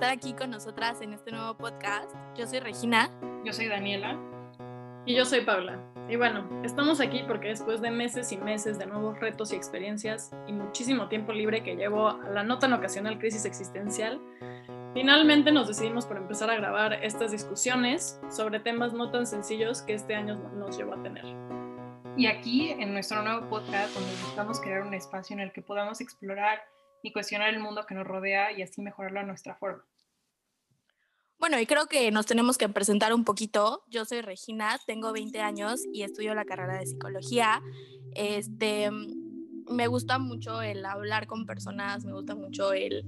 estar aquí con nosotras en este nuevo podcast. Yo soy Regina. Yo soy Daniela. Y yo soy Paula. Y bueno, estamos aquí porque después de meses y meses de nuevos retos y experiencias y muchísimo tiempo libre que llevo a la no tan ocasional crisis existencial, finalmente nos decidimos por empezar a grabar estas discusiones sobre temas no tan sencillos que este año nos llevó a tener. Y aquí, en nuestro nuevo podcast, donde buscamos crear un espacio en el que podamos explorar y cuestionar el mundo que nos rodea y así mejorarlo a nuestra forma. Bueno, y creo que nos tenemos que presentar un poquito. Yo soy Regina, tengo 20 años y estudio la carrera de psicología. Este, me gusta mucho el hablar con personas, me gusta mucho el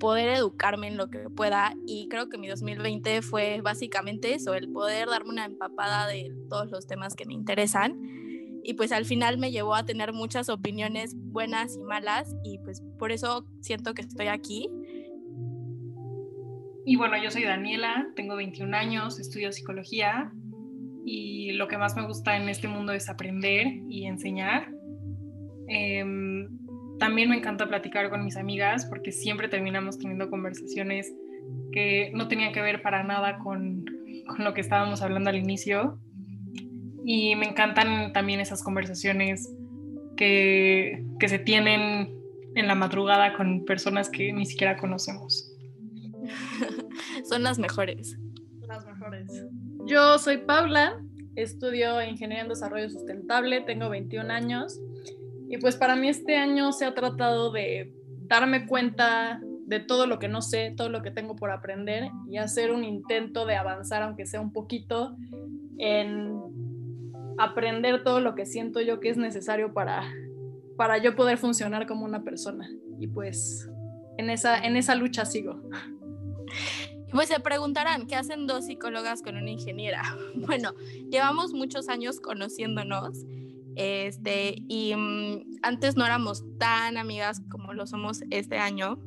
poder educarme en lo que pueda y creo que mi 2020 fue básicamente eso, el poder darme una empapada de todos los temas que me interesan y pues al final me llevó a tener muchas opiniones buenas y malas y pues por eso siento que estoy aquí. Y bueno, yo soy Daniela, tengo 21 años, estudio psicología y lo que más me gusta en este mundo es aprender y enseñar. Em, también me encanta platicar con mis amigas porque siempre terminamos teniendo conversaciones que no tenían que ver para nada con, con lo que estábamos hablando al inicio y me encantan también esas conversaciones que, que se tienen en la madrugada con personas que ni siquiera conocemos. Son las mejores. Las mejores. Yo soy Paula, estudio Ingeniería en Desarrollo Sustentable, tengo 21 años y pues para mí este año se ha tratado de darme cuenta de todo lo que no sé, todo lo que tengo por aprender y hacer un intento de avanzar, aunque sea un poquito, en aprender todo lo que siento yo que es necesario para, para yo poder funcionar como una persona. Y pues en esa, en esa lucha sigo. Pues se preguntarán, ¿qué hacen dos psicólogas con una ingeniera? Bueno, llevamos muchos años conociéndonos este, y mm, antes no éramos tan amigas como lo somos este año.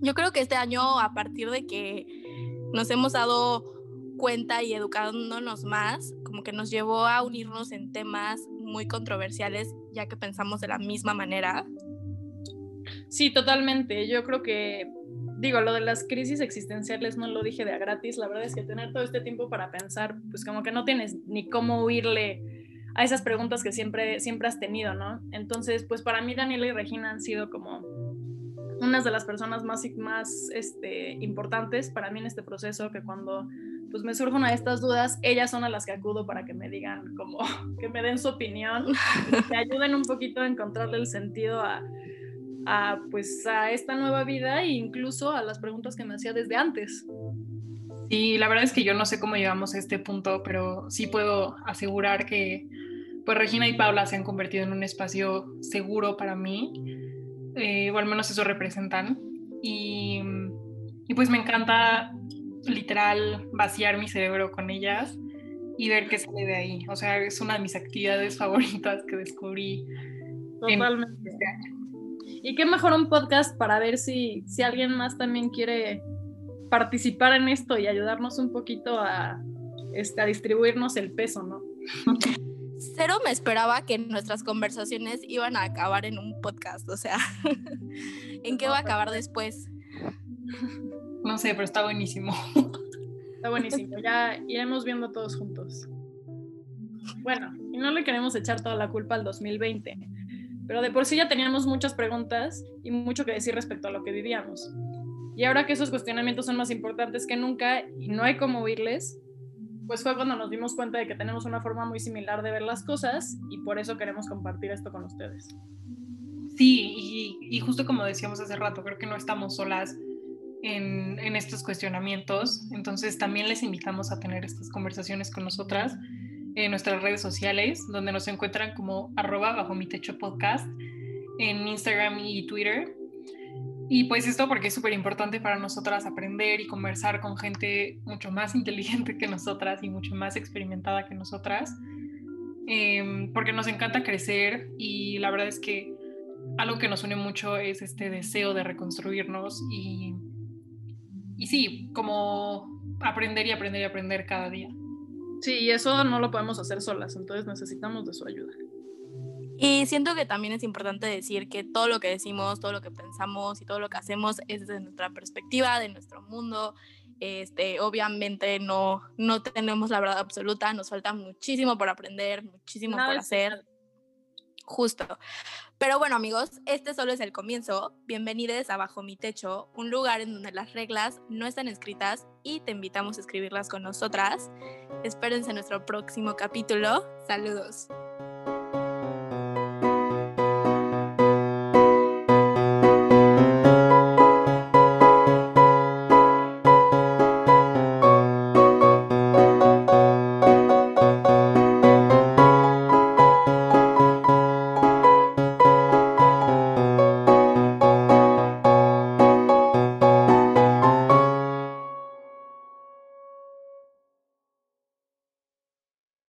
Yo creo que este año, a partir de que nos hemos dado cuenta y educándonos más, como que nos llevó a unirnos en temas muy controversiales, ya que pensamos de la misma manera. Sí, totalmente. Yo creo que, digo, lo de las crisis existenciales no lo dije de a gratis. La verdad es que tener todo este tiempo para pensar, pues como que no tienes ni cómo huirle a esas preguntas que siempre, siempre has tenido, ¿no? Entonces, pues para mí Daniela y Regina han sido como unas de las personas más, más este, importantes para mí en este proceso, que cuando pues me surgen a estas dudas, ellas son a las que acudo para que me digan, como que me den su opinión, que ayuden un poquito a encontrarle el sentido a, a, pues, a esta nueva vida e incluso a las preguntas que me hacía desde antes. Sí, la verdad es que yo no sé cómo llegamos a este punto, pero sí puedo asegurar que pues Regina y Paula se han convertido en un espacio seguro para mí, eh, o al menos eso representan. Y, y pues me encanta literal vaciar mi cerebro con ellas y ver qué sale de ahí. O sea, es una de mis actividades favoritas que descubrí. Totalmente. Este año. Y qué mejor un podcast para ver si, si alguien más también quiere participar en esto y ayudarnos un poquito a, este, a distribuirnos el peso, ¿no? Cero me esperaba que nuestras conversaciones iban a acabar en un podcast, o sea, ¿en qué va a acabar después? No sé, pero está buenísimo. Está buenísimo, ya iremos viendo todos juntos. Bueno, y no le queremos echar toda la culpa al 2020, pero de por sí ya teníamos muchas preguntas y mucho que decir respecto a lo que vivíamos. Y ahora que esos cuestionamientos son más importantes que nunca y no hay cómo huirles, pues fue cuando nos dimos cuenta de que tenemos una forma muy similar de ver las cosas y por eso queremos compartir esto con ustedes. Sí, y, y justo como decíamos hace rato, creo que no estamos solas en, estos cuestionamientos. Entonces también les invitamos a tener estas conversaciones con nosotras en nuestras redes sociales, donde nos encuentran como arroba bajo mi techo podcast en Instagram y Twitter. Y pues esto porque es súper importante para nosotras aprender y conversar con gente mucho más inteligente que nosotras y mucho más experimentada que nosotras, em, porque nos encanta crecer y la verdad es que algo que nos une mucho es este deseo de reconstruirnos y y sí, como aprender y aprender y aprender cada día. Sí, y eso no lo podemos hacer solas, entonces necesitamos de su ayuda. Y siento que también es importante decir que todo lo que decimos, todo lo que pensamos y todo lo que hacemos es desde nuestra perspectiva, de nuestro mundo. Este, obviamente no, no tenemos la verdad absoluta, nos falta muchísimo por aprender, muchísimo por hacer. Justo. Pero bueno, amigos, este solo es el comienzo. Bienvenidos a Bajo mi Techo, un lugar en donde las reglas no están escritas y te invitamos a escribirlas con nosotras. Espérense nuestro próximo capítulo. Saludos.